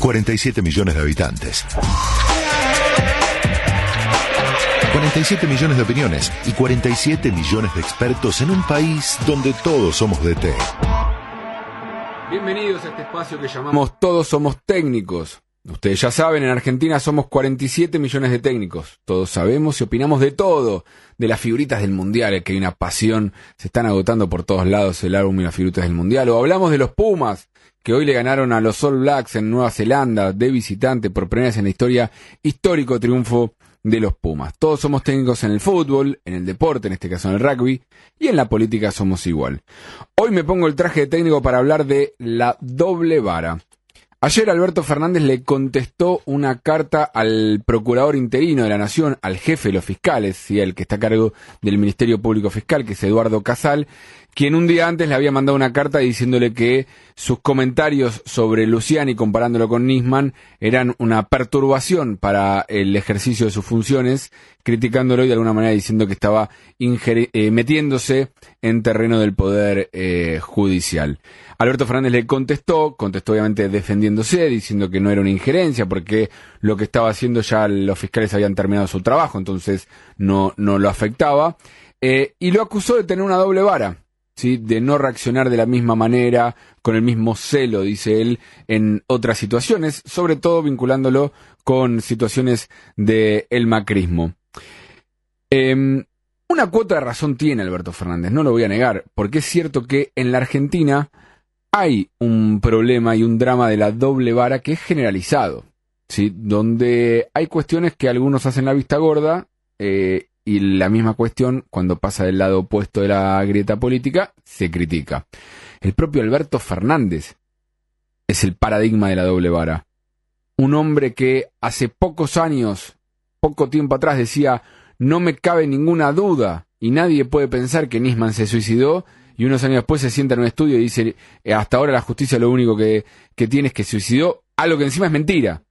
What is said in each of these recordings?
47 millones de habitantes. 47 millones de opiniones y 47 millones de expertos en un país donde todos somos de té. Bienvenidos a este espacio que llamamos Todos somos técnicos. Ustedes ya saben, en Argentina somos 47 millones de técnicos. Todos sabemos y opinamos de todo. De las figuritas del Mundial, que hay una pasión. Se están agotando por todos lados el álbum y las figuritas del Mundial. O hablamos de los Pumas, que hoy le ganaron a los All Blacks en Nueva Zelanda de visitante por primera vez en la historia. Histórico triunfo de los Pumas. Todos somos técnicos en el fútbol, en el deporte, en este caso en el rugby, y en la política somos igual. Hoy me pongo el traje de técnico para hablar de la doble vara. Ayer Alberto Fernández le contestó una carta al procurador interino de la Nación, al jefe de los fiscales, y el que está a cargo del Ministerio Público Fiscal, que es Eduardo Casal, quien un día antes le había mandado una carta diciéndole que sus comentarios sobre Luciani comparándolo con Nisman eran una perturbación para el ejercicio de sus funciones, criticándolo y de alguna manera diciendo que estaba eh, metiéndose en terreno del poder eh, judicial. Alberto Fernández le contestó, contestó obviamente defendiéndose, diciendo que no era una injerencia porque lo que estaba haciendo ya los fiscales habían terminado su trabajo, entonces no, no lo afectaba, eh, y lo acusó de tener una doble vara ¿sí? de no reaccionar de la misma manera, con el mismo celo, dice él, en otras situaciones, sobre todo vinculándolo con situaciones del el macrismo. Em, una cuota de razón tiene Alberto Fernández, no lo voy a negar, porque es cierto que en la Argentina hay un problema y un drama de la doble vara que es generalizado, ¿sí? donde hay cuestiones que algunos hacen la vista gorda eh, y la misma cuestión, cuando pasa del lado opuesto de la grieta política, se critica. El propio Alberto Fernández es el paradigma de la doble vara. Un hombre que hace pocos años, poco tiempo atrás decía, no me cabe ninguna duda y nadie puede pensar que Nisman se suicidó y unos años después se sienta en un estudio y dice, eh, hasta ahora la justicia lo único que, que tiene es que suicidó, algo que encima es mentira.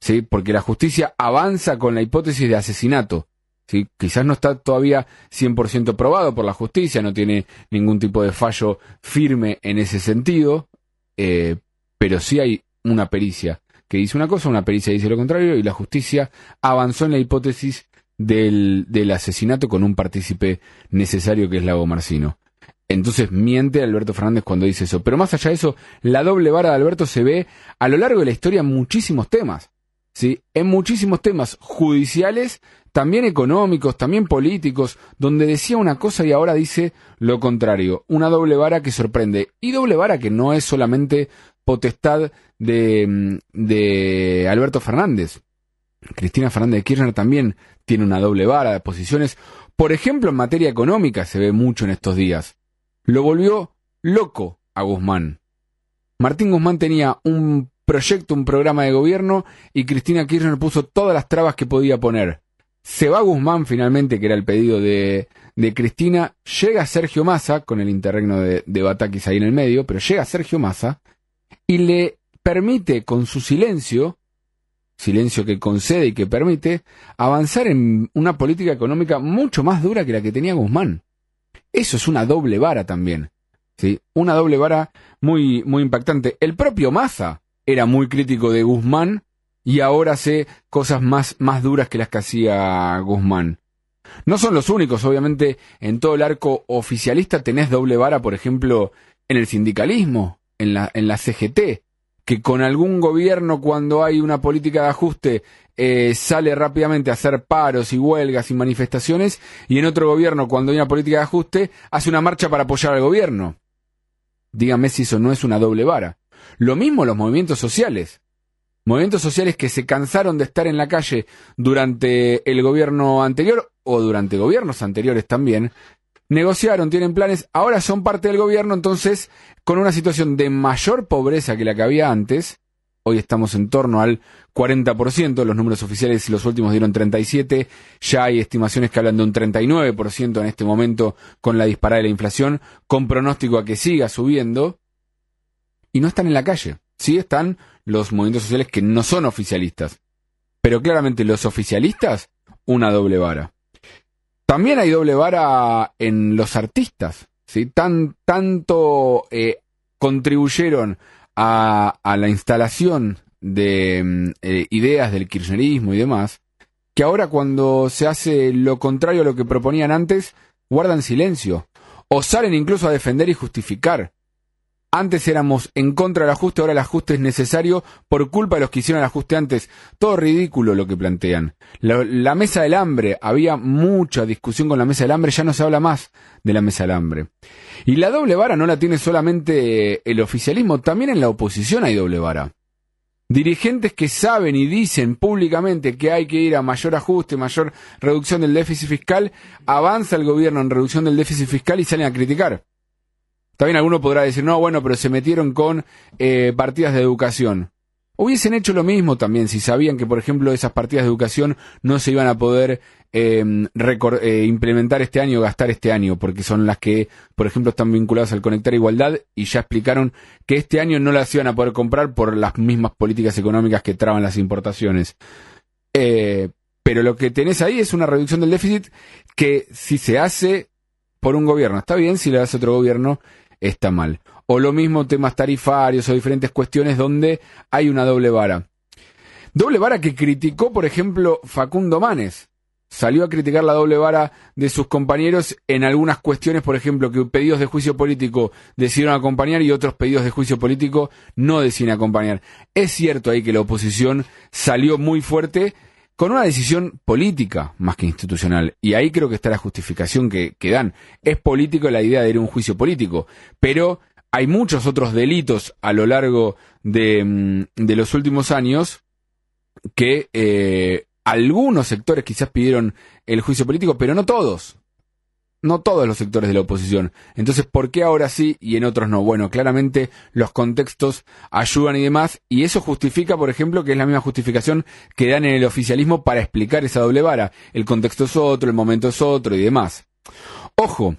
¿Sí? Porque la justicia avanza con la hipótesis de asesinato. ¿Sí? Quizás no está todavía 100% probado por la justicia, no tiene ningún tipo de fallo firme en ese sentido, eh, pero sí hay una pericia que dice una cosa, una pericia dice lo contrario, y la justicia avanzó en la hipótesis del, del asesinato con un partícipe necesario que es Lago Marcino. Entonces miente Alberto Fernández cuando dice eso. Pero más allá de eso, la doble vara de Alberto se ve a lo largo de la historia en muchísimos temas. ¿sí? En muchísimos temas judiciales, también económicos, también políticos, donde decía una cosa y ahora dice lo contrario. Una doble vara que sorprende. Y doble vara que no es solamente potestad de, de Alberto Fernández. Cristina Fernández de Kirchner también tiene una doble vara de posiciones. Por ejemplo, en materia económica se ve mucho en estos días. Lo volvió loco a Guzmán. Martín Guzmán tenía un proyecto, un programa de gobierno y Cristina Kirchner puso todas las trabas que podía poner. Se va Guzmán finalmente, que era el pedido de, de Cristina, llega Sergio Massa, con el interregno de, de Batakis ahí en el medio, pero llega Sergio Massa y le permite con su silencio, silencio que concede y que permite, avanzar en una política económica mucho más dura que la que tenía Guzmán. Eso es una doble vara también. ¿sí? Una doble vara muy, muy impactante. El propio Massa era muy crítico de Guzmán y ahora hace cosas más, más duras que las que hacía Guzmán. No son los únicos, obviamente, en todo el arco oficialista tenés doble vara, por ejemplo, en el sindicalismo, en la, en la CGT, que con algún gobierno cuando hay una política de ajuste eh, sale rápidamente a hacer paros y huelgas y manifestaciones, y en otro gobierno cuando hay una política de ajuste hace una marcha para apoyar al gobierno. Dígame si eso no es una doble vara. Lo mismo los movimientos sociales. Movimientos sociales que se cansaron de estar en la calle durante el gobierno anterior o durante gobiernos anteriores también, negociaron, tienen planes, ahora son parte del gobierno, entonces con una situación de mayor pobreza que la que había antes, hoy estamos en torno al 40%, los números oficiales y los últimos dieron 37, ya hay estimaciones que hablan de un 39% en este momento con la disparada de la inflación, con pronóstico a que siga subiendo, y no están en la calle. Sí están los movimientos sociales que no son oficialistas. Pero claramente los oficialistas, una doble vara. También hay doble vara en los artistas. ¿sí? Tan, tanto eh, contribuyeron a, a, la instalación de mm, eh, ideas del kirchnerismo y demás, que ahora cuando se hace lo contrario a lo que proponían antes, guardan silencio, o salen incluso a defender y justificar. Antes éramos en contra del ajuste, ahora el ajuste es necesario por culpa de los que hicieron el ajuste antes. Todo ridículo lo que plantean. La, mesa del hambre, había mucha discusión con la mesa del hambre, ya no se habla más de la mesa del hambre. Y la doble vara no la tiene solamente el oficialismo, también en la oposición hay doble vara. Dirigentes que saben y dicen públicamente que hay que ir a mayor ajuste, mayor reducción del déficit fiscal, avanza el gobierno en reducción del déficit fiscal y salen a criticar. También alguno podrá decir, no, bueno, pero se metieron con eh, partidas de educación. Hubiesen hecho lo mismo también si sabían que, por ejemplo, esas partidas de educación no se iban a poder em, eh, implementar este año o gastar este año, porque son las que, por ejemplo, están vinculadas al Conectar Igualdad y ya explicaron que este año no las iban a poder comprar por las mismas políticas económicas que traban las importaciones. Eh, pero lo que tenés ahí es una reducción del déficit que si se hace por un gobierno está bien, si lo hace otro gobierno está mal. O lo mismo temas tarifarios o diferentes cuestiones donde hay una doble vara. Doble vara que criticó, por ejemplo, Facundo Manes. Salió a criticar la doble vara de sus compañeros en algunas cuestiones, por ejemplo, que pedidos de juicio político decidieron acompañar y otros pedidos de juicio político no deciden acompañar. Es cierto ahí que la oposición salió muy fuerte con una decisión política más que institucional. Y ahí creo que está la justificación que, dan. Es político la idea de ir a un juicio político, pero hay muchos otros delitos a lo largo de, mm, los últimos años que eh, algunos sectores quizás pidieron el juicio político, pero no todos no todos los sectores de la oposición. Entonces, ¿por qué ahora sí y en otros no? Bueno, claramente los contextos ayudan y demás, y eso justifica, por ejemplo, que es la misma justificación que dan en el oficialismo para explicar esa doble vara. El contexto es otro, el momento es otro y demás. Ojo,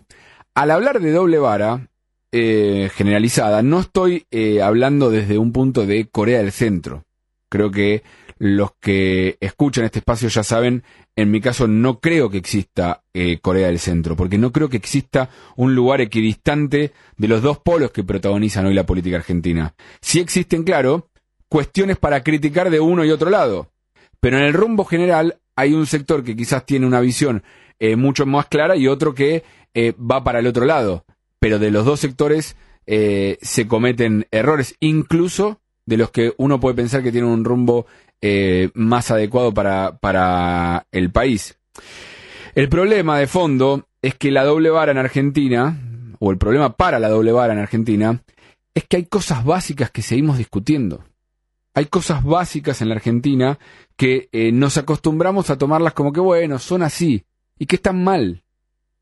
al hablar de doble vara eh, generalizada, no estoy eh, hablando desde un punto de Corea del Centro. Creo que los que escuchan este espacio ya saben, en mi caso no creo que exista eh, Corea del Centro, porque no creo que exista un lugar equidistante de los dos polos que protagonizan hoy la política argentina. Sí existen, claro, cuestiones para criticar de uno y otro lado, pero en el rumbo general hay un sector que quizás tiene una visión eh, mucho más clara y otro que eh, va para el otro lado, pero de los dos sectores se cometen errores, incluso de los que uno puede pensar que tienen un rumbo eh, más adecuado para, para el país. El problema de fondo es que la doble vara en Argentina, o el problema para la doble vara en Argentina, es que hay cosas básicas que seguimos discutiendo. Hay cosas básicas en la Argentina que eh, nos acostumbramos a tomarlas como que, bueno, son así, y que están mal.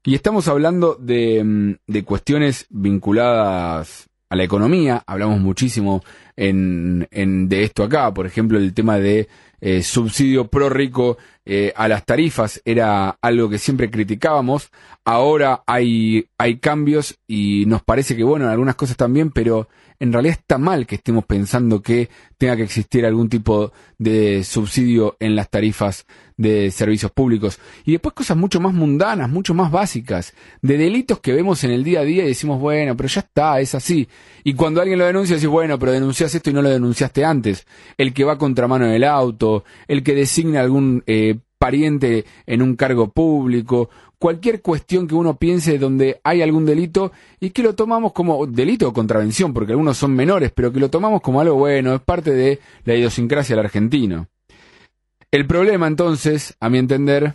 Y estamos hablando de, mm, de cuestiones vinculadas a la economía, hablamos muchísimo en, en, de esto acá, por ejemplo, el tema de eh, subsidio pro rico eh, a las tarifas era algo que siempre criticábamos, ahora hay, hay cambios y nos parece que bueno, en algunas cosas también, pero en realidad está mal que estemos pensando que tenga que existir algún tipo de subsidio en las tarifas de servicios públicos. Y después cosas mucho más mundanas, mucho más básicas, de delitos que vemos en el día a día y decimos, bueno, pero ya está, es así. Y cuando alguien lo denuncia, decís, bueno, pero denuncias esto y no lo denunciaste antes. El que va contramano en el auto, el que designa algún eh, pariente en un cargo público, cualquier cuestión que uno piense donde hay algún delito y que lo tomamos como delito o contravención, porque algunos son menores, pero que lo tomamos como algo bueno, es parte de la idiosincrasia del argentino. El problema entonces, a mi entender,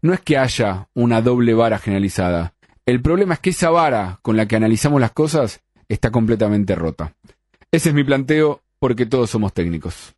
no es que haya una doble vara generalizada. El problema es que esa vara con la que analizamos las cosas está completamente rota. Ese es mi planteo porque todos somos técnicos.